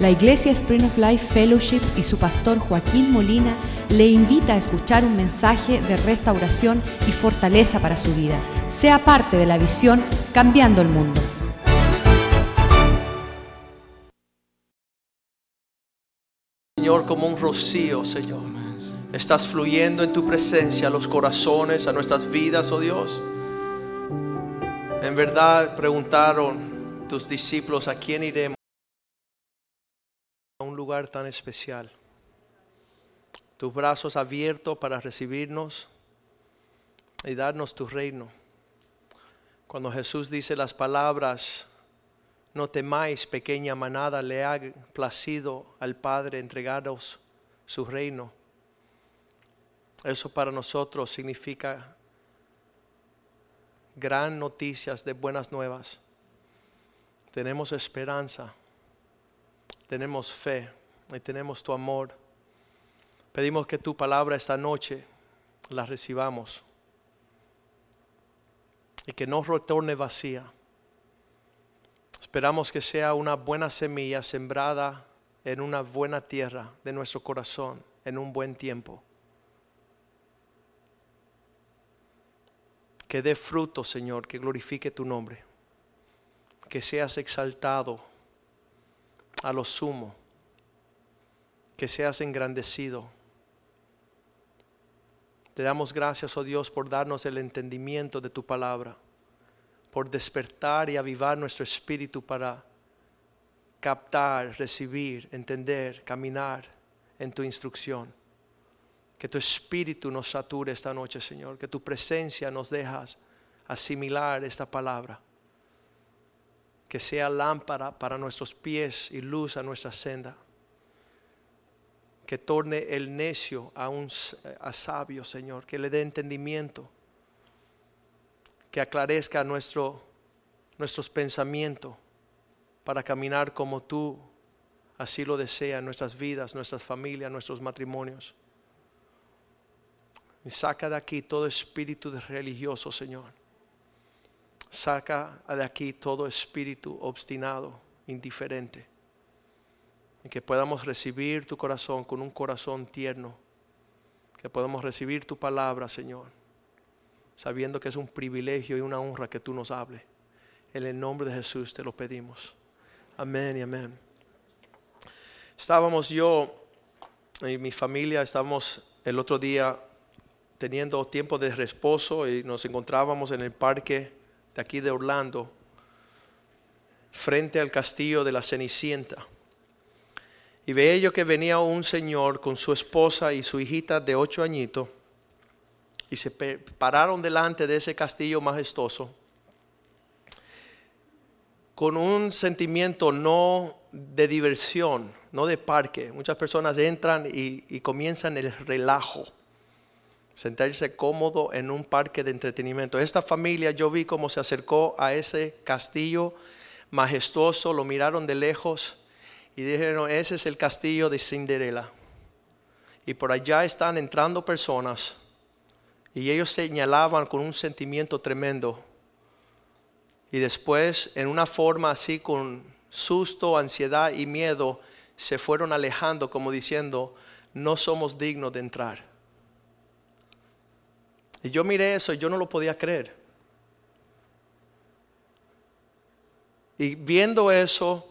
La Iglesia Spring of Life Fellowship y su pastor Joaquín Molina le invita a escuchar un mensaje de restauración y fortaleza para su vida. Sea parte de la visión Cambiando el Mundo. Señor, como un rocío, Señor. Estás fluyendo en tu presencia a los corazones, a nuestras vidas, oh Dios. En verdad preguntaron tus discípulos a quién iremos tan especial. Tus brazos abiertos para recibirnos y darnos tu reino. Cuando Jesús dice las palabras, no temáis, pequeña manada, le ha placido al Padre entregaros su reino. Eso para nosotros significa gran noticias de buenas nuevas. Tenemos esperanza, tenemos fe y tenemos tu amor. Pedimos que tu palabra esta noche la recibamos y que no retorne vacía. Esperamos que sea una buena semilla sembrada en una buena tierra de nuestro corazón en un buen tiempo. Que dé fruto, Señor, que glorifique tu nombre. Que seas exaltado a lo sumo. Que seas engrandecido. Te damos gracias, oh Dios, por darnos el entendimiento de tu palabra, por despertar y avivar nuestro espíritu para captar, recibir, entender, caminar en tu instrucción. Que tu espíritu nos sature esta noche, Señor. Que tu presencia nos dejas asimilar esta palabra. Que sea lámpara para nuestros pies y luz a nuestra senda. Que torne el necio a un a sabio, Señor. Que le dé entendimiento. Que aclarezca nuestro, nuestros pensamientos para caminar como tú así lo deseas en nuestras vidas, nuestras familias, nuestros matrimonios. Y saca de aquí todo espíritu religioso, Señor. Saca de aquí todo espíritu obstinado, indiferente. Y que podamos recibir tu corazón con un corazón tierno. Que podamos recibir tu palabra, Señor. Sabiendo que es un privilegio y una honra que tú nos hables. En el nombre de Jesús te lo pedimos. Amén y amén. Estábamos yo y mi familia, estábamos el otro día teniendo tiempo de reposo y nos encontrábamos en el parque de aquí de Orlando, frente al castillo de la Cenicienta. Y veía yo que venía un señor con su esposa y su hijita de ocho añitos y se pararon delante de ese castillo majestuoso con un sentimiento no de diversión, no de parque. Muchas personas entran y, y comienzan el relajo sentarse cómodo en un parque de entretenimiento. Esta familia yo vi cómo se acercó a ese castillo majestuoso, lo miraron de lejos y dijeron, ese es el castillo de Cinderella. Y por allá están entrando personas y ellos señalaban con un sentimiento tremendo. Y después, en una forma así, con susto, ansiedad y miedo, se fueron alejando como diciendo, no somos dignos de entrar. Y yo miré eso y yo no lo podía creer. Y viendo eso,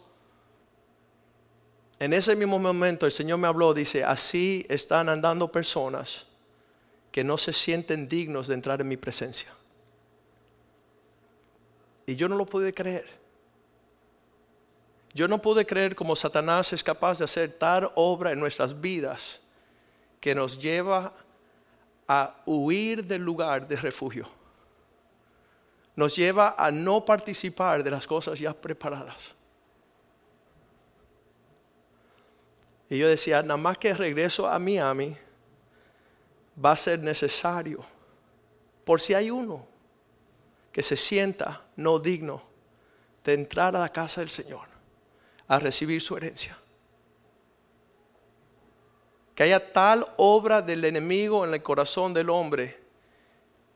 en ese mismo momento el Señor me habló, dice, así están andando personas que no se sienten dignos de entrar en mi presencia. Y yo no lo pude creer. Yo no pude creer como Satanás es capaz de hacer tal obra en nuestras vidas que nos lleva a huir del lugar de refugio. Nos lleva a no participar de las cosas ya preparadas. Y yo decía, nada más que regreso a Miami, va a ser necesario, por si hay uno que se sienta no digno de entrar a la casa del Señor, a recibir su herencia que haya tal obra del enemigo en el corazón del hombre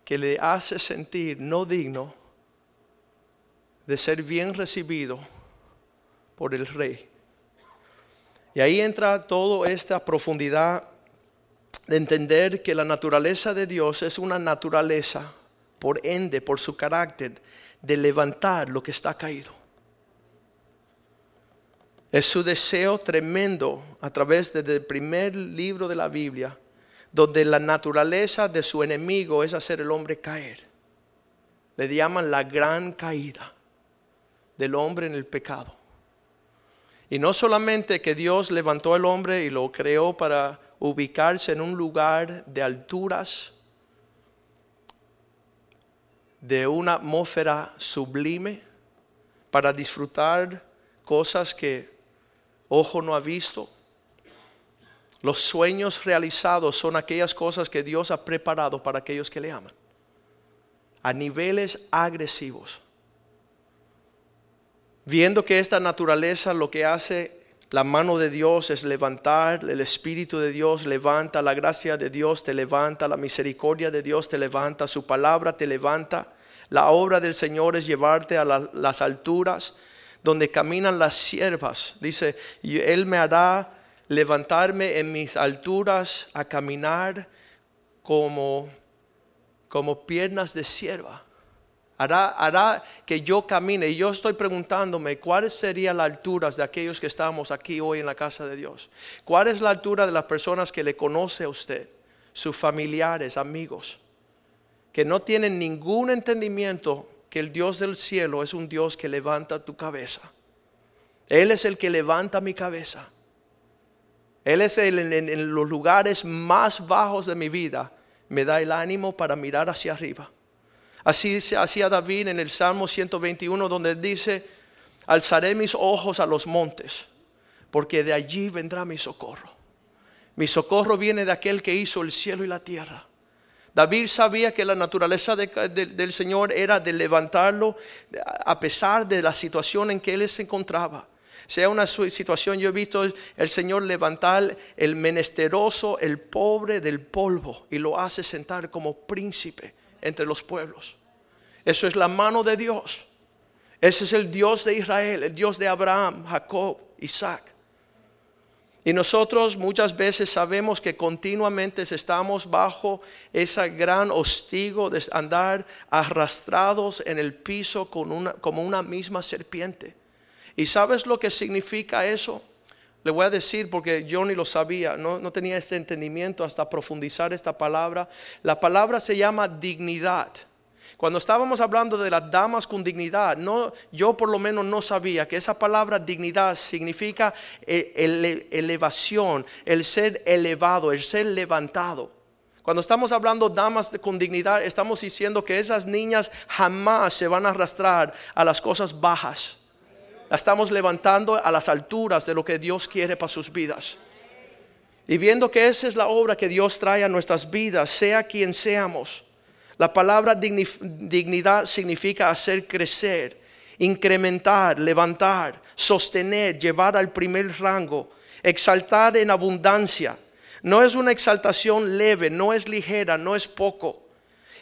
que le hace sentir no digno de ser bien recibido por el rey. Y ahí entra toda esta profundidad de entender que la naturaleza de Dios es una naturaleza, por ende, por su carácter, de levantar lo que está caído. Es su deseo tremendo a través del primer libro de la Biblia, donde la naturaleza de su enemigo es hacer el hombre caer. Le llaman la gran caída del hombre en el pecado. Y no solamente que Dios levantó al hombre y lo creó para ubicarse en un lugar de alturas, de una atmósfera sublime, para disfrutar cosas que ojo no ha visto. Los sueños realizados son aquellas cosas que Dios ha preparado para aquellos que le aman. A niveles agresivos. Viendo que esta naturaleza lo que hace la mano de Dios es levantar, el Espíritu de Dios levanta, la gracia de Dios te levanta, la misericordia de Dios te levanta, su palabra te levanta. La obra del Señor es llevarte a las alturas donde caminan las siervas. Dice, Él me hará levantarme en mis alturas a caminar como, como piernas de sierva hará, que yo camine. Y yo estoy preguntándome cuáles serían las alturas de aquellos que estamos aquí hoy en la casa de Dios. ¿Cuál es la altura de las personas que le conoce a usted, sus familiares, amigos, que no tienen ningún entendimiento que el Dios del cielo es un Dios que levanta tu cabeza? Él es el que levanta mi cabeza. Él es el en los lugares más bajos de mi vida. Me da el ánimo para mirar hacia arriba Así hacía David en el Salmo 121 donde dice, alzaré mis ojos a los montes, porque de allí vendrá mi socorro. Mi socorro viene de aquel que hizo el cielo y la tierra. David sabía que la naturaleza del Señor era de levantarlo a pesar de la situación en que él se encontraba. Sea una situación, yo he visto el Señor levantar el menesteroso, el pobre del polvo y lo hace sentar como príncipe entre los pueblos. Eso es la mano de Dios. Ese es el Dios de Israel, el Dios de Abraham, Jacob, Isaac. Y nosotros muchas veces sabemos que continuamente estamos bajo ese gran hostigo de andar arrastrados en el piso como una misma serpiente. ¿Y sabes lo que significa eso? Le voy a decir porque yo ni lo sabía, no, no tenía ese entendimiento hasta profundizar esta palabra. La palabra se llama dignidad. Cuando estábamos hablando de las damas con dignidad, no, yo por lo menos no sabía que esa palabra dignidad significa eh, elevación, el ser elevado, el ser levantado. Cuando estamos hablando damas con dignidad, estamos diciendo que esas niñas jamás se van a arrastrar a las cosas bajas la estamos levantando a las alturas de lo que Dios quiere para sus vidas. Y viendo que esa es la obra que Dios trae a nuestras vidas, sea quien seamos. La palabra dignidad significa hacer crecer, incrementar, levantar, sostener, llevar al primer rango, exaltar en abundancia. No es una exaltación leve, no es ligera, no es poco.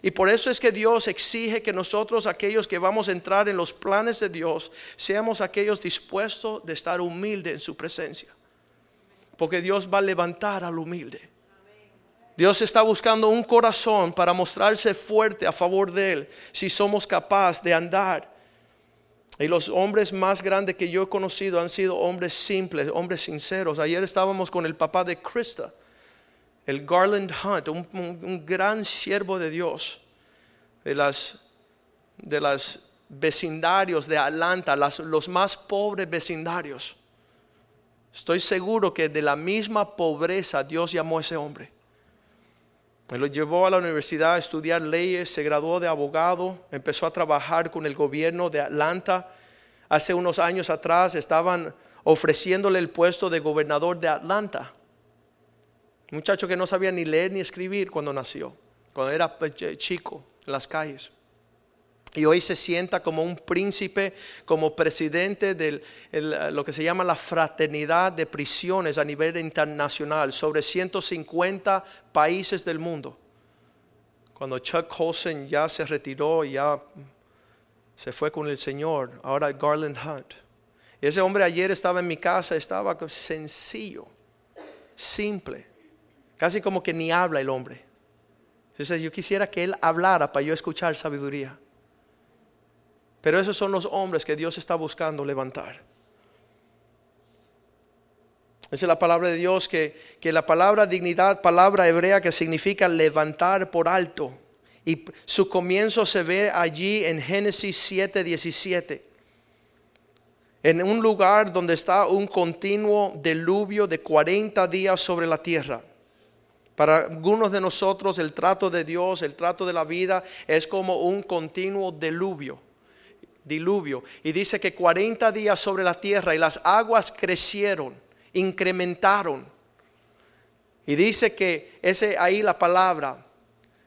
Y por eso es que Dios exige que nosotros, aquellos que vamos a entrar en los planes de Dios, seamos aquellos dispuestos de estar humildes en su presencia. Porque Dios va a levantar al humilde. Dios está buscando un corazón para mostrarse fuerte a favor de Él, si somos capaces de andar. Y los hombres más grandes que yo he conocido han sido hombres simples, hombres sinceros. Ayer estábamos con el papá de Krista el Garland Hunt, un, gran siervo de Dios, de las, de vecindarios de Atlanta, los más pobres vecindarios. Estoy seguro que de la misma pobreza Dios llamó a ese hombre. Me lo llevó a la universidad a estudiar leyes, se graduó de abogado, empezó a trabajar con el gobierno de Atlanta. Hace unos años atrás estaban ofreciéndole el puesto de gobernador de Atlanta muchacho que no sabía ni leer ni escribir cuando nació, cuando era pues, chico en las calles. Y hoy se sienta como un príncipe, como presidente de lo que se llama la fraternidad de prisiones a nivel internacional, sobre 150 países del mundo. Cuando Chuck Colson ya se retiró, ya se fue con el Señor, ahora Garland Hunt. Ese hombre ayer estaba en mi casa, estaba sencillo, simple, casi como que ni habla el hombre. Entonces yo quisiera que él hablara para yo escuchar sabiduría. Pero esos son los hombres que Dios está buscando levantar. Esa es la palabra de Dios que, que la palabra dignidad, palabra hebrea que significa levantar por alto. Y su comienzo se ve allí en Génesis 7, 17. En un lugar donde está un continuo diluvio de 40 días sobre la tierra. Para algunos de nosotros el trato de Dios, el trato de la vida es como un continuo diluvio diluvio. Y dice que 40 días sobre la tierra y las aguas crecieron, incrementaron. Y dice que ese ahí la palabra,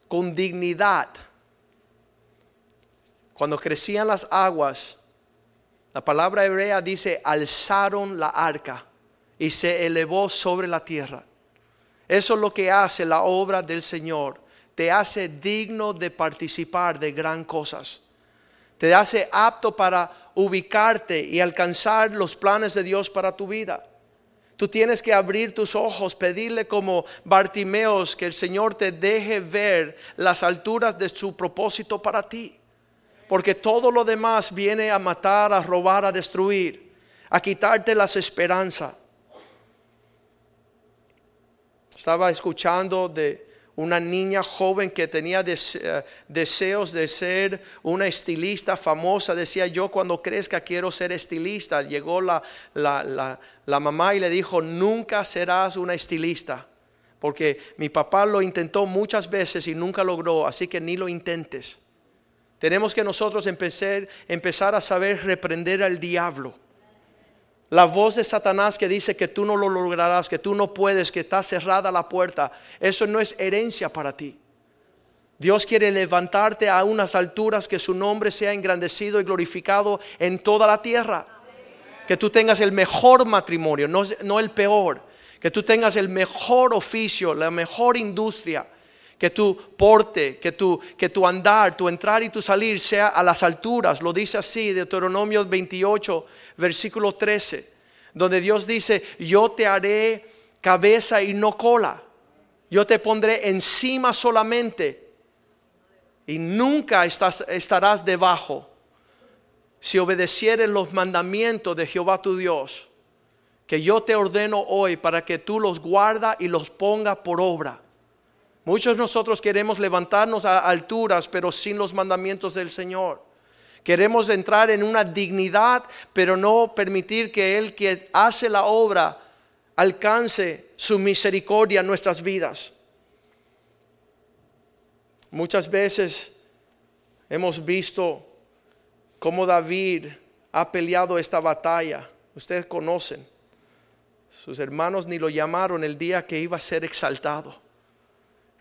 con dignidad. Cuando crecían las aguas, la palabra hebrea dice, alzaron la arca y se elevó sobre la tierra. Eso es lo que hace la obra del Señor. Te hace digno de participar de gran cosas te hace apto para ubicarte y alcanzar los planes de Dios para tu vida. Tú tienes que abrir tus ojos, pedirle como Bartimeos que el Señor te deje ver las alturas de su propósito para ti. Porque todo lo demás viene a matar, a robar, a destruir, a quitarte las esperanzas. Estaba escuchando de una niña joven que tenía eh, deseos de ser una estilista famosa. Decía yo cuando crezca quiero ser estilista. Llegó la, la, la, mamá y le dijo, nunca serás una estilista. Porque mi papá lo intentó muchas veces y nunca logró, así que ni lo intentes. Tenemos que nosotros empezar, empezar a saber reprender al diablo la voz de Satanás que dice que tú no lo lograrás, que tú no puedes, que está cerrada la puerta, eso no es herencia para ti. Dios quiere levantarte a unas alturas que su nombre sea engrandecido y glorificado en toda la tierra. Que tú tengas el mejor matrimonio, no, no el peor. Que tú tengas el mejor oficio, la mejor industria que tu porte, que tu, que tu andar, tu entrar y tu salir sea a las alturas. Lo dice así, Deuteronomio 28, versículo 13, donde Dios dice, yo te haré cabeza y no cola. Yo te pondré encima solamente y nunca estarás debajo si obedecieres los mandamientos de Jehová tu Dios, que yo te ordeno hoy para que tú los guarda y los ponga por obra. Muchos de nosotros queremos levantarnos a alturas, pero sin los mandamientos del Señor. Queremos entrar en una dignidad, pero no permitir que Él que hace la obra alcance su misericordia en nuestras vidas. Muchas veces hemos visto cómo David ha peleado esta batalla. Ustedes conocen. Sus hermanos ni lo llamaron el día que iba a ser exaltado.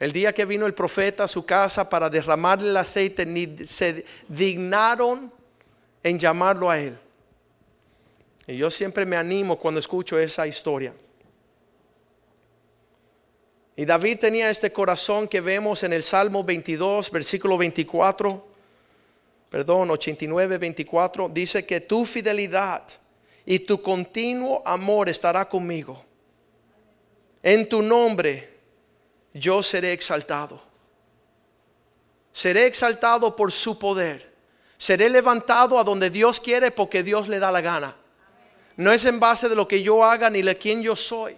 El día que vino el profeta a su casa para derramarle el aceite, ni se dignaron en llamarlo a él. Y yo siempre me animo cuando escucho esa historia. Y David tenía este corazón que vemos en el Salmo 22, versículo 24, perdón, 89, 24, dice que tu fidelidad y tu continuo amor estará conmigo. En tu nombre yo seré exaltado. Seré exaltado por su poder. Seré levantado a donde Dios quiere porque Dios le da la gana. No es en base de lo que yo haga ni de quién yo soy.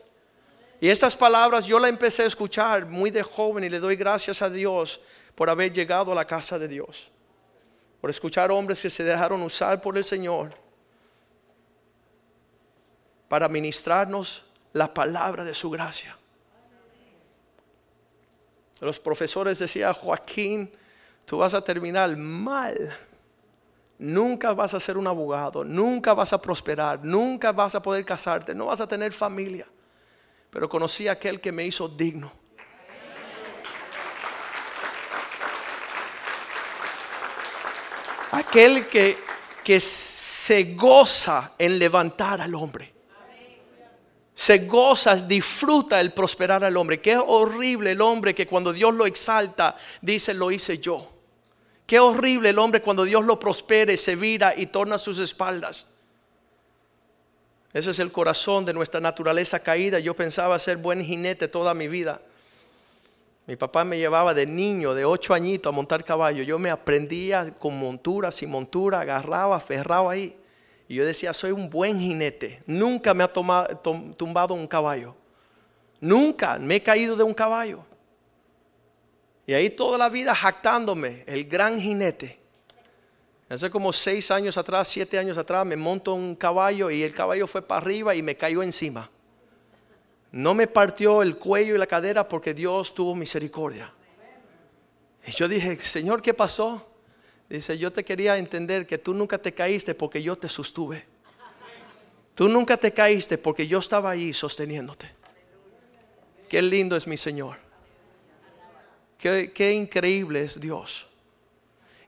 Y estas palabras yo las empecé a escuchar muy de joven y le doy gracias a Dios por haber llegado a la casa de Dios. Por escuchar hombres que se dejaron usar por el Señor para ministrarnos la palabra de su gracia los profesores decían, Joaquín, tú vas a terminar mal. Nunca vas a ser un abogado, nunca vas a prosperar, nunca vas a poder casarte, no vas a tener familia. Pero conocí a aquel que me hizo digno. Aquel que, que se goza en levantar al hombre se goza, disfruta el prosperar al hombre. Qué horrible el hombre que cuando Dios lo exalta, dice, lo hice yo. Qué horrible el hombre cuando Dios lo prospere, se vira y torna sus espaldas. Ese es el corazón de nuestra naturaleza caída. Yo pensaba ser buen jinete toda mi vida. Mi papá me llevaba de niño, de ocho añitos, a montar caballo. Yo me aprendía con montura, sin montura, agarraba, aferraba ahí. Y yo decía, soy un buen jinete. Nunca me ha tumbado un caballo. Nunca me he caído de un caballo. Y ahí toda la vida jactándome, el gran jinete. Hace como seis años atrás, siete años atrás, me monto un caballo y el caballo fue para arriba y me cayó encima. No me partió el cuello y la cadera porque Dios tuvo misericordia. Y yo dije, Señor, ¿qué pasó? Dice, yo te quería entender que tú nunca te caíste porque yo te sostuve. Tú nunca te caíste porque yo estaba ahí sosteniéndote. Qué lindo es mi Señor. Qué, increíble es Dios.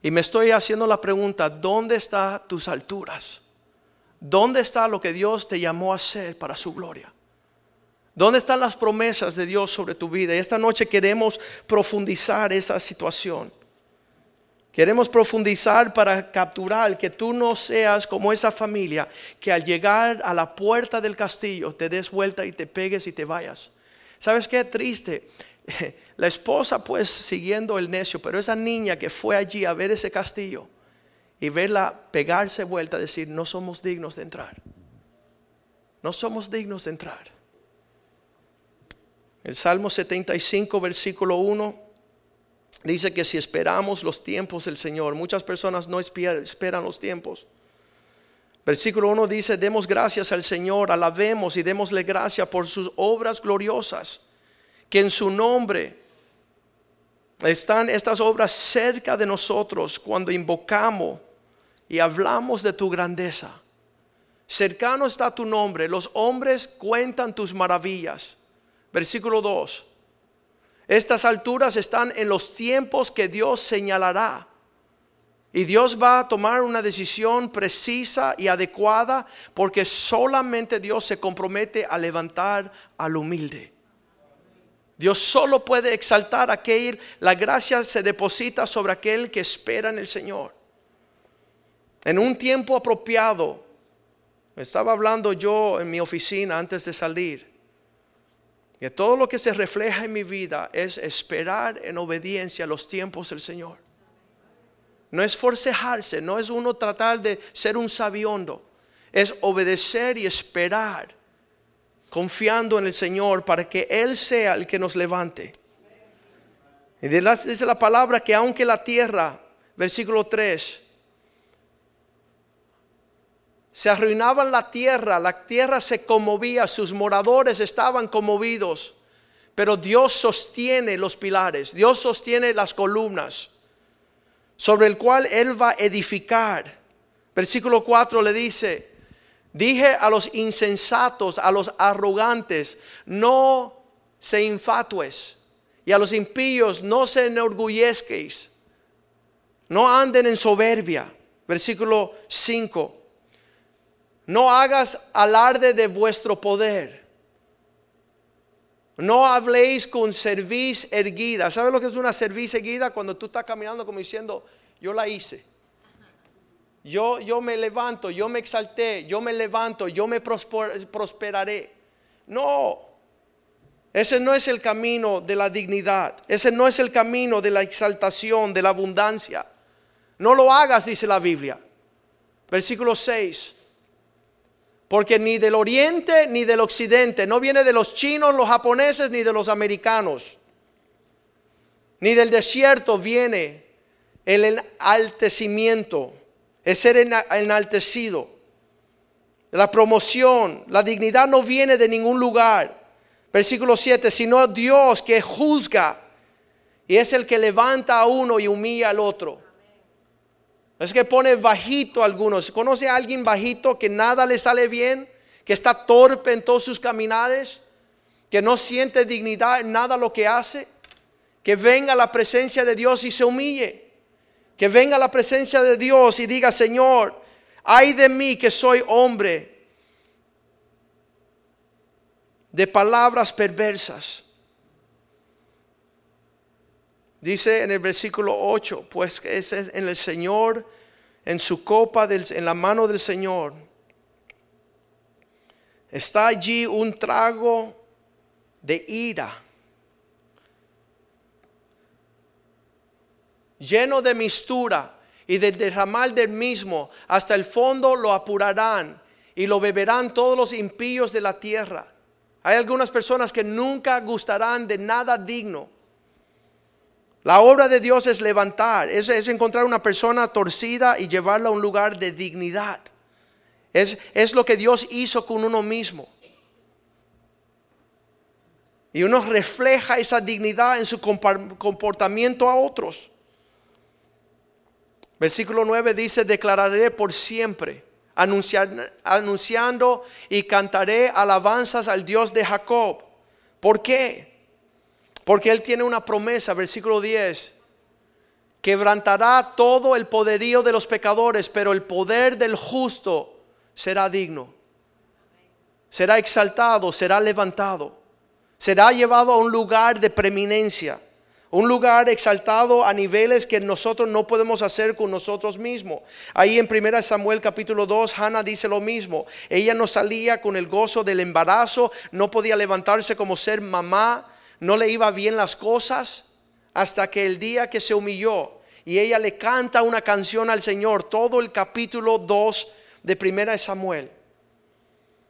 Y me estoy haciendo la pregunta, ¿dónde están tus alturas? ¿Dónde está lo que Dios te llamó a hacer para su gloria? ¿Dónde están las promesas de Dios sobre tu vida? Y esta noche queremos profundizar esa situación. Queremos profundizar para capturar que tú no seas como esa familia que al llegar a la puerta del castillo te des vuelta y te pegues y te vayas. ¿Sabes qué? Triste. La esposa pues siguiendo el necio, pero esa niña que fue allí a ver ese castillo y verla pegarse vuelta, decir, no somos dignos de entrar. No somos dignos de entrar. El Salmo 75, versículo 1, dice que si esperamos los tiempos del Señor, muchas personas no esperan los tiempos. Versículo 1 dice, demos gracias al Señor, alabemos y démosle gracias por sus obras gloriosas, que en su nombre están estas obras cerca de nosotros cuando invocamos y hablamos de tu grandeza. Cercano está tu nombre, los hombres cuentan tus maravillas. Versículo 2. Estas alturas están en los tiempos que Dios señalará y Dios va a tomar una decisión precisa y adecuada porque solamente Dios se compromete a levantar al humilde. Dios solo puede exaltar a aquel, la gracia se deposita sobre aquel que espera en el Señor. En un tiempo apropiado, estaba hablando yo en mi oficina antes de salir, que todo lo que se refleja en mi vida es esperar en obediencia los tiempos del Señor. No es forcejarse, no es uno tratar de ser un sabiondo. Es obedecer y esperar, confiando en el Señor para que Él sea el que nos levante. Y dice la palabra que aunque la tierra, versículo 3, se arruinaba la tierra, la tierra se conmovía, sus moradores estaban conmovidos, pero Dios sostiene los pilares, Dios sostiene las columnas sobre el cual Él va a edificar. Versículo 4 le dice, dije a los insensatos, a los arrogantes, no se infatues, y a los impíos no se enorgullezquéis, no anden en soberbia. Versículo 5, no hagas alarde de vuestro poder no habléis con cerviz erguida. ¿Sabes lo que es una cerviz erguida? Cuando tú estás caminando como diciendo, yo la hice. Yo, yo me levanto, yo me exalté, yo me levanto, yo me prosperaré. No, ese no es el camino de la dignidad. Ese no es el camino de la exaltación, de la abundancia. No lo hagas, dice la Biblia. Versículo 6. Porque ni del oriente ni del occidente, no viene de los chinos, los japoneses, ni de los americanos. Ni del desierto viene el enaltecimiento, el ser enaltecido. La promoción, la dignidad no viene de ningún lugar. Versículo 7, sino Dios que juzga y es el que levanta a uno y humilla al otro. Es que pone bajito a algunos. ¿Conoce a alguien bajito que nada le sale bien? Que está torpe en todos sus caminares? Que no siente dignidad en nada lo que hace? Que venga a la presencia de Dios y se humille. Que venga a la presencia de Dios y diga, Señor, ay de mí que soy hombre de palabras perversas. Dice en el versículo 8, pues es en el Señor, en su copa, en la mano del Señor. está allí un trago de ira, lleno de mistura y de derramar del mismo, hasta el fondo lo apurarán y lo beberán todos los impíos de la tierra. Hay algunas personas que nunca gustarán de nada digno. La obra de Dios es levantar, es, encontrar una persona torcida y llevarla a un lugar de dignidad. Es, es lo que Dios hizo con uno mismo. Y uno refleja esa dignidad en su comportamiento a otros. Versículo 9 dice, declararé por siempre, anunciando y cantaré alabanzas al Dios de Jacob. ¿Por qué? Porque Él tiene una promesa, versículo 10, quebrantará todo el poderío de los pecadores, pero el poder del justo será digno. Será exaltado, será levantado, será llevado a un lugar de preeminencia. Un lugar exaltado a niveles que nosotros no podemos hacer con nosotros mismos. Ahí en 1 Samuel capítulo 2, Hannah dice lo mismo. Ella no salía con el gozo del embarazo, no podía levantarse como ser mamá, no le iba bien las cosas hasta que el día que se humilló y ella le canta una canción al Señor, todo el capítulo 2 de 1 Samuel.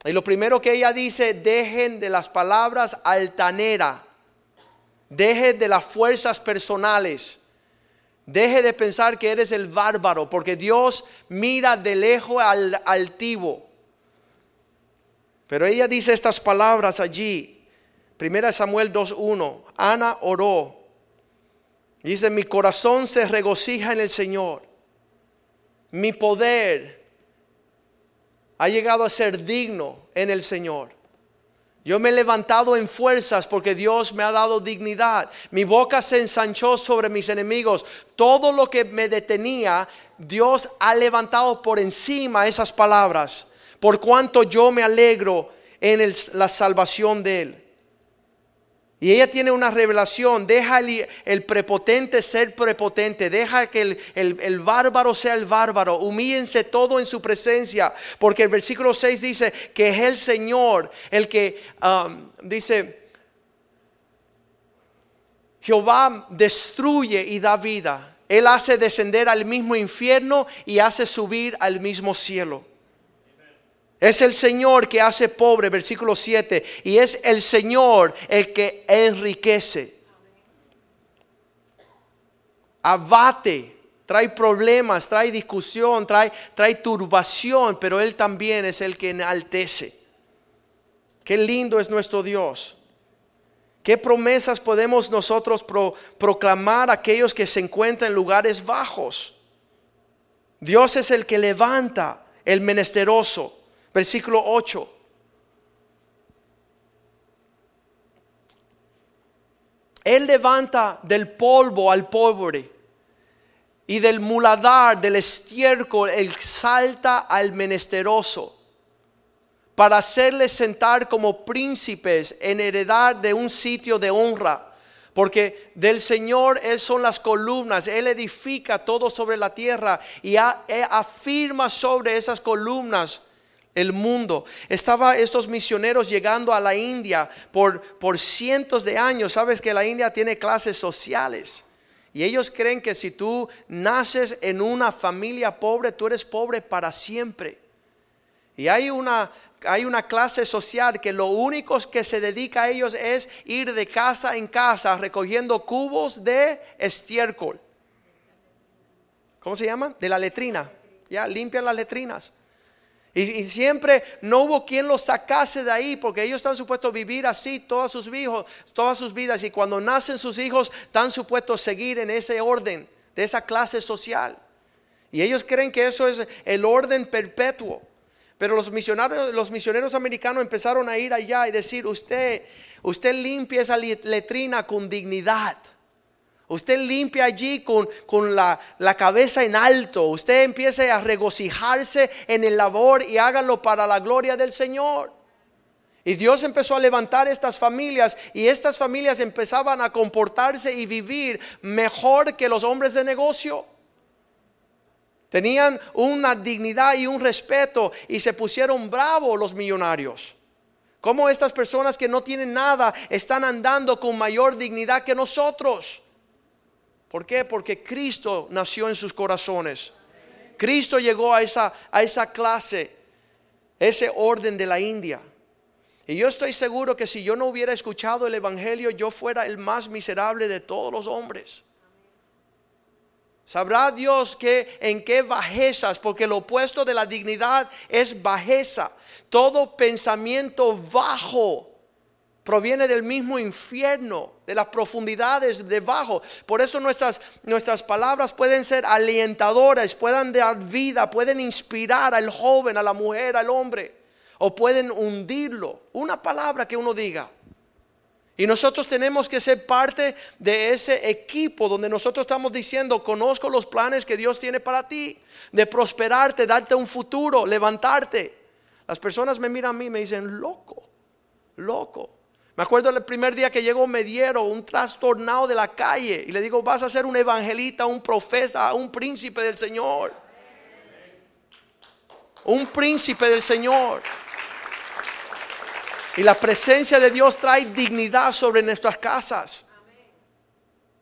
Y lo primero que ella dice, dejen de las palabras altanera Deje de las fuerzas personales. Deje de pensar que eres el bárbaro, porque Dios mira de lejos al altivo. Pero ella dice estas palabras allí. Primera Samuel 2.1. Ana oró. Dice, mi corazón se regocija en el Señor. Mi poder ha llegado a ser digno en el Señor. Yo me he levantado en fuerzas porque Dios me ha dado dignidad. Mi boca se ensanchó sobre mis enemigos. Todo lo que me detenía, Dios ha levantado por encima esas palabras. Por cuanto yo me alegro en la salvación de Él. Y ella tiene una revelación, deja el, prepotente ser prepotente, deja que el, bárbaro sea el bárbaro, humíllense todo en su presencia, porque el versículo 6 dice que es el Señor el que um, dice, Jehová destruye y da vida, Él hace descender al mismo infierno y hace subir al mismo cielo. Es el Señor que hace pobre, versículo 7, y es el Señor el que enriquece. Abate, trae problemas, trae discusión, trae, trae turbación, pero Él también es el que enaltece. Qué lindo es nuestro Dios. ¿Qué promesas podemos nosotros proclamar a aquellos que se encuentran en lugares bajos? Dios es el que levanta el menesteroso. Versículo 8. Él levanta del polvo al pobre y del muladar, del estiércol, él salta al menesteroso para hacerle sentar como príncipes en heredad de un sitio de honra. Porque del Señor son las columnas, Él edifica todo sobre la tierra y afirma sobre esas columnas el mundo. Estaba estos misioneros llegando a la India por, por cientos de años. Sabes que la India tiene clases sociales. Y ellos creen que si tú naces en una familia pobre, tú eres pobre para siempre. Y hay una, hay una clase social que lo único que se dedica a ellos es ir de casa en casa recogiendo cubos de estiércol. ¿Cómo se llama? De la letrina. Ya, limpian las letrinas. Y, siempre no hubo quien los sacase de ahí, porque ellos están supuestos a vivir así todos sus hijos, todas sus vidas. Y cuando nacen sus hijos, están supuestos a seguir en ese orden, de esa clase social. Y ellos creen que eso es el orden perpetuo. Pero los misioneros, los misioneros americanos empezaron a ir allá y decir, usted, usted limpia esa letrina con dignidad. Usted limpia allí con, la, la, cabeza en alto. Usted empiece a regocijarse en el labor y hágalo para la gloria del Señor. Y Dios empezó a levantar estas familias y estas familias empezaban a comportarse y vivir mejor que los hombres de negocio. Tenían una dignidad y un respeto y se pusieron bravos los millonarios. Cómo estas personas que no tienen nada están andando con mayor dignidad que nosotros. ¿Por qué? Porque Cristo nació en sus corazones. Cristo llegó a esa, a esa clase, ese orden de la India. Y yo estoy seguro que si yo no hubiera escuchado el Evangelio, yo fuera el más miserable de todos los hombres. Sabrá Dios que en qué bajezas, porque lo opuesto de la dignidad es bajeza. Todo pensamiento bajo proviene del mismo infierno, de las profundidades debajo. Por eso nuestras, nuestras palabras pueden ser alentadoras, pueden dar vida, pueden inspirar al joven, a la mujer, al hombre, o pueden hundirlo. Una palabra que uno diga. Y nosotros tenemos que ser parte de ese equipo donde nosotros estamos diciendo, conozco los planes que Dios tiene para ti, de prosperarte, darte un futuro, levantarte. Las personas me miran a mí y me dicen, loco, loco. Me acuerdo el primer día que llegó Mediero, un trastornado de la calle, y le digo, vas a ser un evangelista, un profeta, un príncipe del Señor. Un príncipe del Señor. Y la presencia de Dios trae dignidad sobre nuestras casas.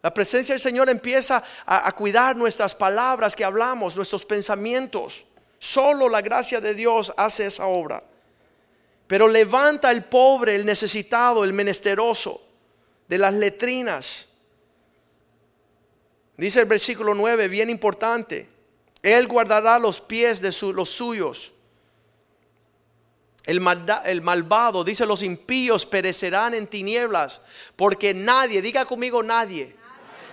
La presencia del Señor empieza a, cuidar nuestras palabras que hablamos, nuestros pensamientos. Solo la gracia de Dios hace esa obra. Pero levanta el pobre, el necesitado, el menesteroso de las letrinas. Dice el versículo 9, bien importante. Él guardará los pies de los suyos el, malvado, dice los impíos perecerán en tinieblas, porque nadie, diga conmigo nadie,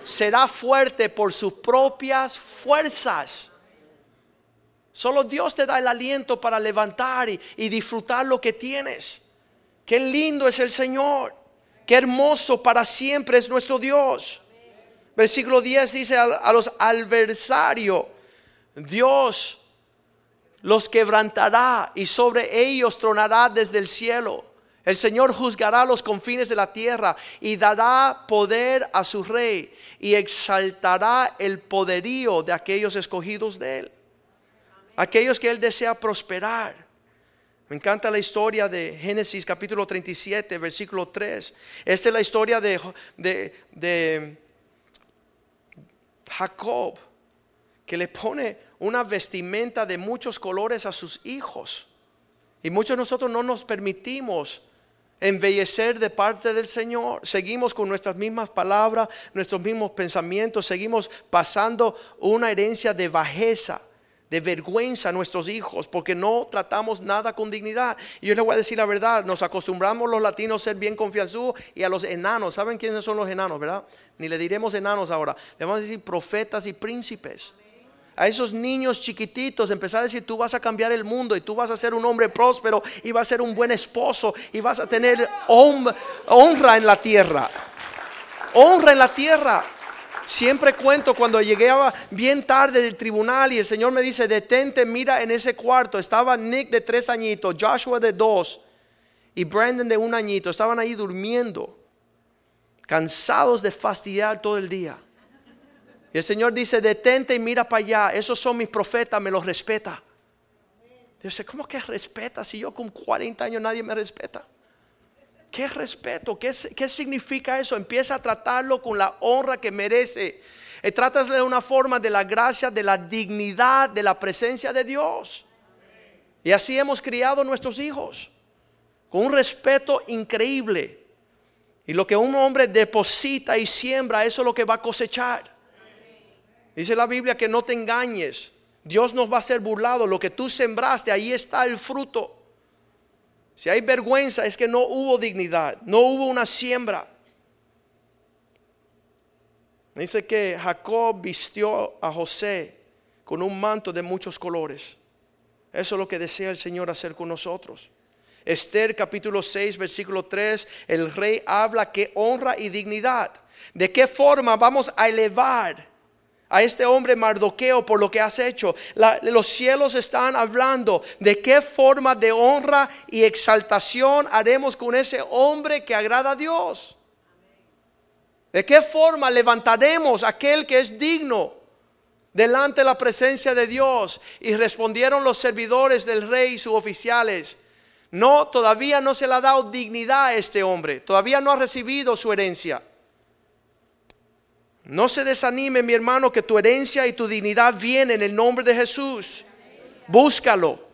será fuerte por sus propias fuerzas. Solo Dios te da el aliento para levantar y, disfrutar lo que tienes. Qué lindo es el Señor. Qué hermoso para siempre es nuestro Dios. Versículo 10 dice a, a los adversarios, Dios los quebrantará y sobre ellos tronará desde el cielo. El Señor juzgará los confines de la tierra y dará poder a su rey y exaltará el poderío de aquellos escogidos de él. Aquellos que él desea prosperar. Me encanta la historia de Génesis capítulo 37, versículo 3. Esta es la historia de, Jacob, que le pone una vestimenta de muchos colores a sus hijos. Y muchos de nosotros no nos permitimos embellecer de parte del Señor. Seguimos con nuestras mismas palabras, nuestros mismos pensamientos, seguimos pasando una herencia de bajeza, de vergüenza a nuestros hijos, porque no tratamos nada con dignidad. Y yo les voy a decir la verdad, nos acostumbramos los latinos a ser bien confianzudos y a los enanos. ¿Saben quiénes son los enanos, verdad? Ni le diremos enanos ahora, le vamos a decir profetas y príncipes a esos niños chiquititos, empezar a decir, tú vas a cambiar el mundo y tú vas a ser un hombre próspero y vas a ser un buen esposo y vas a tener honra en la tierra. Honra en la tierra. Siempre cuento cuando llegué bien tarde del tribunal y el Señor me dice, detente, mira en ese cuarto. Estaba Nick de tres añitos, Joshua de dos y Brandon de un añito. Estaban ahí durmiendo, cansados de fastidiar todo el día. Y el Señor dice, detente y mira para allá. Esos son mis profetas, me los respeta. Dice, ¿cómo que respeta? Si yo con 40 años nadie me respeta. ¿Qué respeto? ¿Qué, ¿Qué, significa eso? Empieza a tratarlo con la honra que merece. Y tratas de una forma de la gracia, de la dignidad, de la presencia de Dios. Y así hemos criado nuestros hijos. Con un respeto increíble. Y lo que un hombre deposita y siembra, eso es lo que va a cosechar. Dice la Biblia que no te engañes. Dios nos va a ser burlado. Lo que tú sembraste, ahí está el fruto. Si hay vergüenza es que no hubo dignidad, no hubo una siembra. Dice que Jacob vistió a José con un manto de muchos colores. Eso es lo que desea el Señor hacer con nosotros. Esther capítulo 6 versículo 3, el rey habla que honra y dignidad. ¿De qué forma vamos a elevar a este hombre Mardoqueo por lo que has hecho. los cielos están hablando de qué forma de honra y exaltación haremos con ese hombre que agrada a Dios. ¿De qué forma levantaremos aquel que es digno delante de la presencia de Dios? Y respondieron los servidores del rey y sus oficiales. No, todavía no se le ha dado dignidad a este hombre. Todavía no ha recibido su herencia. No se desanime, mi hermano, que tu herencia y tu dignidad vienen en el nombre de Jesús. Búscalo.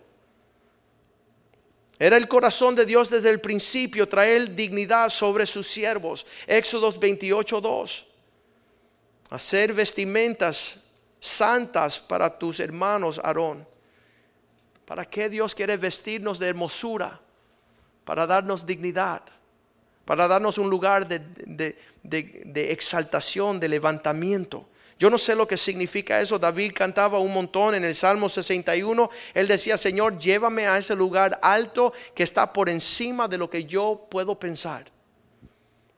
Era el corazón de Dios desde el principio traer dignidad sobre sus siervos. Éxodos 28:2. Hacer vestimentas santas para tus hermanos, Aarón. ¿Para qué Dios quiere vestirnos de hermosura? Para darnos dignidad, para darnos un lugar de, exaltación, de levantamiento. Yo no sé lo que significa eso. David cantaba un montón en el Salmo 61. Él decía, Señor, llévame a ese lugar alto que está por encima de lo que yo puedo pensar.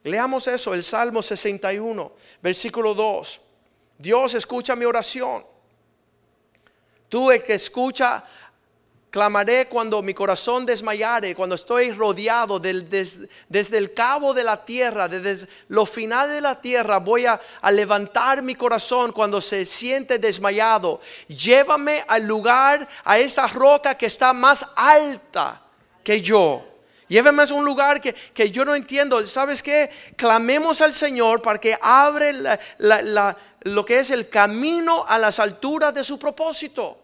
Leamos eso, el Salmo 61, versículo 2. Dios escucha mi oración. Tú que escucha Clamaré cuando mi corazón desmayare, cuando estoy rodeado desde el cabo de la tierra, desde lo final de la tierra, voy a, levantar mi corazón cuando se siente desmayado. Llévame al lugar, a esa roca que está más alta que yo. Llévame a un lugar que, yo no entiendo. ¿Sabes qué? Clamemos al Señor para que abre lo que es el camino a las alturas de su propósito.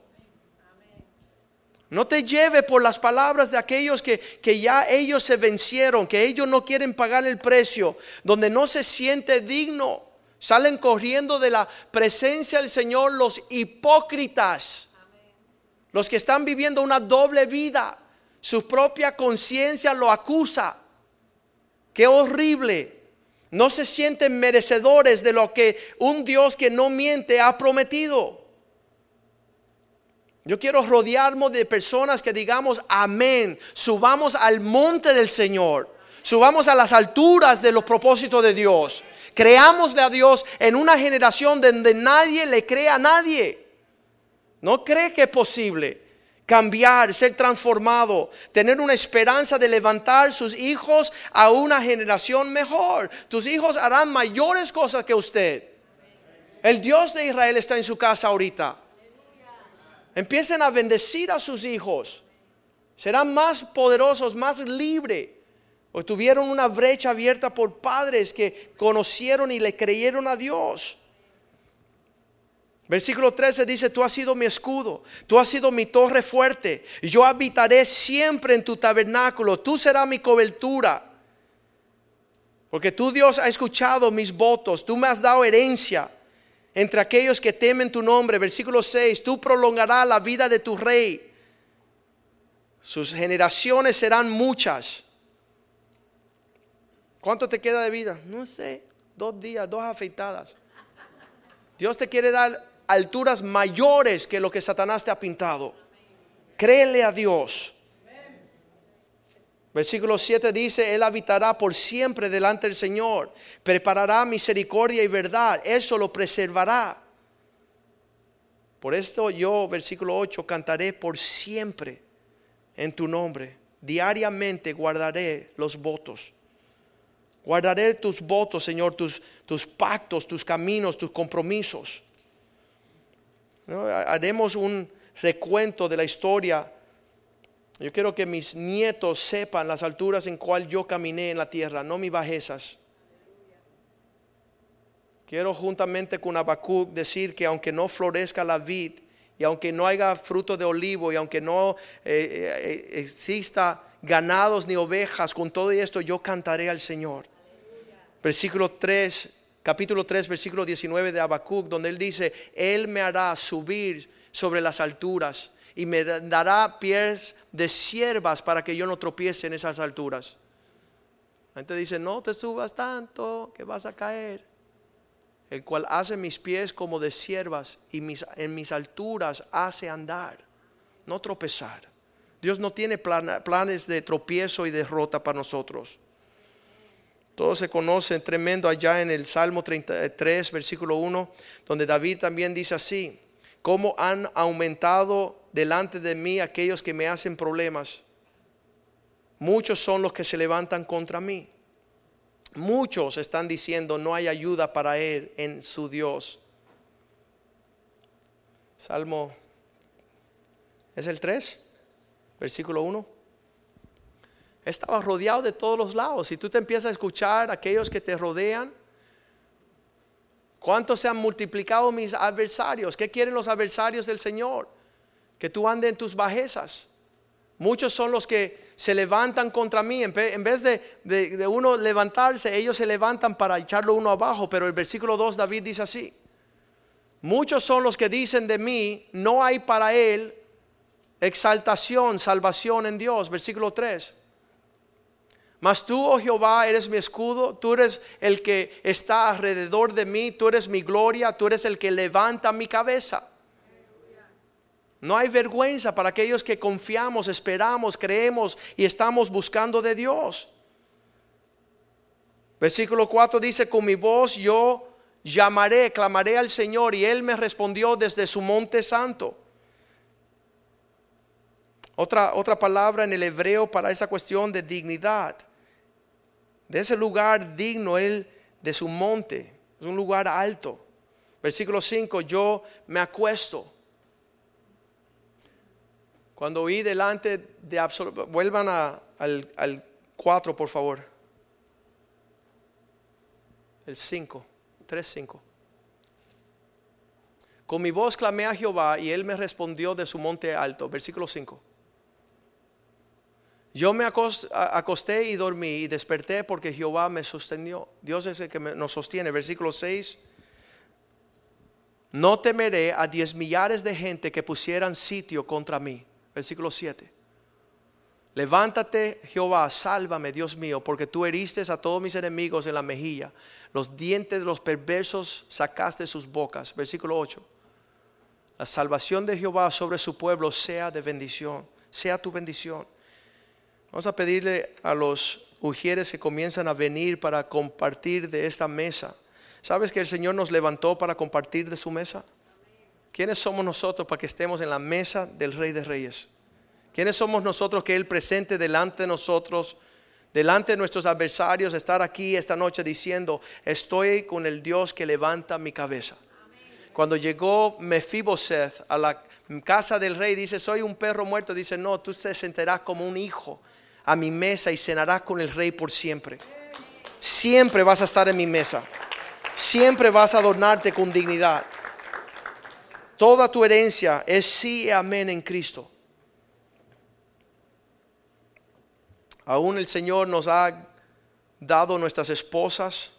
No te lleve por las palabras de aquellos que, que, ya ellos se vencieron, que ellos no quieren pagar el precio, donde no se siente digno. Salen corriendo de la presencia del Señor los hipócritas, los que están viviendo una doble vida. Su propia conciencia lo acusa. Qué horrible. No se sienten merecedores de lo que un Dios que no miente ha prometido. Yo quiero rodearme de personas que digamos amén. Subamos al monte del Señor. Subamos a las alturas de los propósitos de Dios. Creámosle a Dios en una generación donde nadie le cree a nadie. No cree que es posible cambiar, ser transformado, tener una esperanza de levantar sus hijos a una generación mejor. Tus hijos harán mayores cosas que usted. El Dios de Israel está en su casa ahorita. Empiecen a bendecir a sus hijos. Serán más poderosos, más libres. O tuvieron una brecha abierta por padres que conocieron y le creyeron a Dios. Versículo 13 dice, tú has sido mi escudo, tú has sido mi torre fuerte, yo habitaré siempre en tu tabernáculo, tú serás mi cobertura. Porque tú Dios ha escuchado mis votos, tú me has dado herencia entre aquellos que temen tu nombre. Versículo 6, tú prolongarás la vida de tu rey. Sus generaciones serán muchas. ¿Cuánto te queda de vida? No sé, dos días, dos afeitadas. Dios te quiere dar alturas mayores que lo que Satanás te ha pintado. Créele a Dios. Versículo 7 dice, Él habitará por siempre delante del Señor, preparará misericordia y verdad, eso lo preservará. Por esto yo, versículo 8, cantaré por siempre en tu nombre. Diariamente guardaré los votos. Guardaré tus votos, Señor, tus, tus pactos, tus caminos, tus compromisos. Haremos un recuento de la historia yo quiero que mis nietos sepan las alturas en cual yo caminé en la tierra, no mis bajezas. Quiero juntamente con Habacuc decir que aunque no florezca la vid y aunque no haya fruto de olivo y aunque no eh, eh, exista ganados ni ovejas, con todo esto yo cantaré al Señor. Versículo 3, capítulo 3, versículo 19 de Habacuc, donde él dice, Él me hará subir sobre las alturas y me dará pies de siervas para que yo no tropiece en esas alturas. La gente dice, no te subas tanto que vas a caer. El cual hace mis pies como de siervas y mis, en mis alturas hace andar, no tropezar. Dios no tiene planes de tropiezo y derrota para nosotros. Todos se conocen tremendo allá en el Salmo 33, versículo 1, donde David también dice así, cómo han aumentado delante de mí aquellos que me hacen problemas. Muchos son los que se levantan contra mí. Muchos están diciendo no hay ayuda para él en su Dios. Salmo es el 3, versículo 1. Estaba rodeado de todos los lados. Si tú te empiezas a escuchar aquellos que te rodean, ¿cuántos se han multiplicado mis adversarios? ¿Qué quieren los adversarios del Señor? Que tú andes en tus bajezas. Muchos son los que se levantan contra mí. En vez de, uno levantarse, ellos se levantan para echarlo uno abajo. Pero el versículo 2, David dice así. Muchos son los que dicen de mí, no hay para él exaltación, salvación en Dios. Versículo 3. Mas tú, oh Jehová, eres mi escudo, tú eres el que está alrededor de mí, tú eres mi gloria, tú eres el que levanta mi cabeza. No hay vergüenza para aquellos que confiamos, esperamos, creemos y estamos buscando de Dios. Versículo 4 dice, con mi voz yo llamaré, clamaré al Señor y Él me respondió desde su monte santo. Otra, otra palabra en el hebreo para esa cuestión de dignidad. De ese lugar digno, Él de su monte. Es un lugar alto. Versículo 5, yo me acuesto cuando oí delante de vuelvan al, al 4 por favor. El 5, 3, 5. Con mi voz clamé a Jehová y él me respondió de su monte alto. Versículo 5. Yo me acosté y dormí y desperté porque Jehová me sostenió. Dios es el que nos sostiene. Versículo 6. No temeré a diez millares de gente que pusieran sitio contra mí versículo 7. Levántate, Jehová, sálvame, Dios mío, porque tú heriste a todos mis enemigos en la mejilla. Los dientes de los perversos sacaste de sus bocas. Versículo 8. La salvación de Jehová sobre su pueblo sea de bendición, sea tu bendición. Vamos a pedirle a los ujieres que comienzan a venir para compartir de esta mesa. ¿Sabes que el Señor nos levantó para compartir de su mesa? ¿Quiénes somos nosotros para que estemos en la mesa del Rey de Reyes? ¿Quiénes somos nosotros que Él presente delante de nosotros, delante de nuestros adversarios, estar aquí esta noche diciendo, estoy con el Dios que levanta mi cabeza? Cuando llegó Mefiboset a la casa del rey, dice, soy un perro muerto. Dice, no, tú te sentarás como un hijo a mi mesa y cenarás con el rey por siempre. Siempre vas a estar en mi mesa. Siempre vas a adornarte con dignidad. Toda tu herencia es sí y amén en Cristo. Aún el Señor nos ha dado nuestras esposas.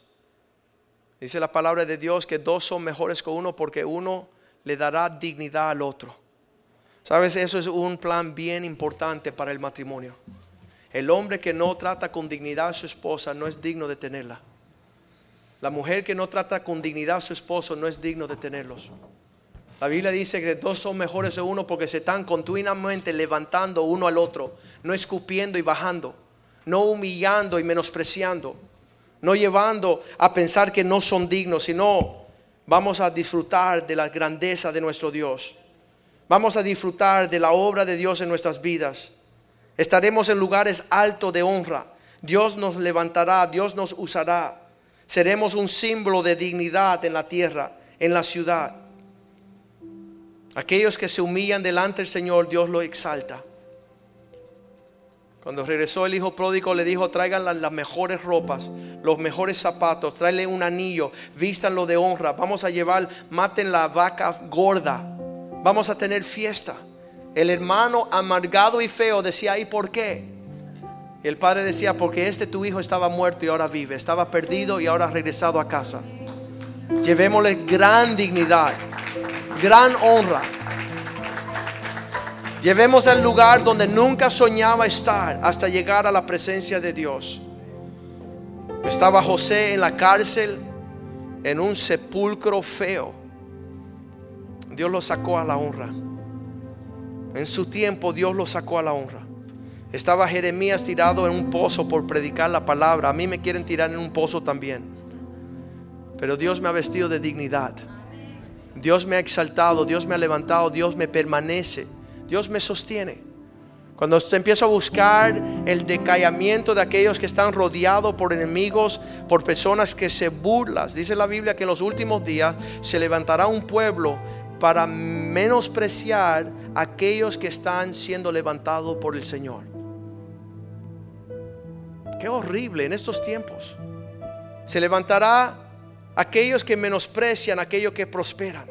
Dice la palabra de Dios que dos son mejores que uno porque uno le dará dignidad al otro. Sabes, eso es un plan bien importante para el matrimonio. El hombre que no trata con dignidad a su esposa no es digno de tenerla. La mujer que no trata con dignidad a su esposo no es digno de tenerlos. La Biblia dice que dos son mejores de uno porque se están continuamente levantando uno al otro, no escupiendo y bajando, no humillando y menospreciando, no llevando a pensar que no son dignos, sino vamos a disfrutar de la grandeza de nuestro Dios. Vamos a disfrutar de la obra de Dios en nuestras vidas. Estaremos en lugares altos de honra. Dios nos levantará, Dios nos usará. Seremos un símbolo de dignidad en la tierra, en la ciudad. Aquellos que se humillan delante del Señor, Dios lo exalta. Cuando regresó el hijo pródigo, le dijo: Traigan las, mejores ropas, los mejores zapatos, tráele un anillo, vístanlo de honra. Vamos a llevar, maten la vaca gorda. Vamos a tener fiesta. El hermano amargado y feo decía: ¿y por qué? El padre decía: Porque este tu hijo estaba muerto y ahora vive, estaba perdido y ahora ha regresado a casa. Llevémosle gran dignidad gran honra. Llevemos al lugar donde nunca soñaba estar hasta llegar a la presencia de Dios. Estaba José en la cárcel, en un sepulcro feo. Dios lo sacó a la honra. En su tiempo Dios lo sacó a la honra. Estaba Jeremías tirado en un pozo por predicar la palabra. A mí me quieren tirar en un pozo también. Pero Dios me ha vestido de dignidad. Dios me ha exaltado, Dios me ha levantado, Dios me permanece, Dios me sostiene. Cuando usted empieza a buscar el decayamiento de aquellos que están rodeados por enemigos, por personas que se burlan, dice la Biblia que en los últimos días se levantará un pueblo para menospreciar a aquellos que están siendo levantados por el Señor. Qué horrible en estos tiempos. Se levantará aquellos que menosprecian, aquellos que prosperan.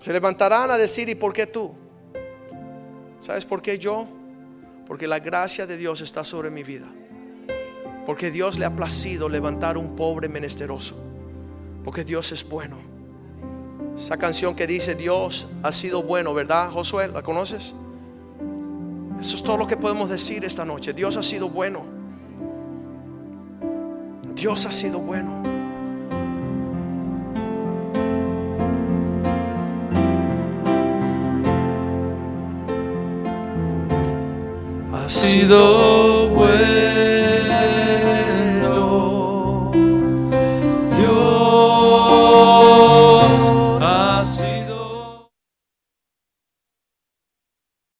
Se levantarán a decir, ¿y por qué tú? ¿Sabes por qué yo? Porque la gracia de Dios está sobre mi vida. Porque Dios le ha placido levantar un pobre menesteroso. Porque Dios es bueno. Esa canción que dice Dios ha sido bueno, ¿verdad, Josué? ¿La conoces? Eso es todo lo que podemos decir esta noche. Dios ha sido bueno. Dios ha sido bueno. Ha sido bueno.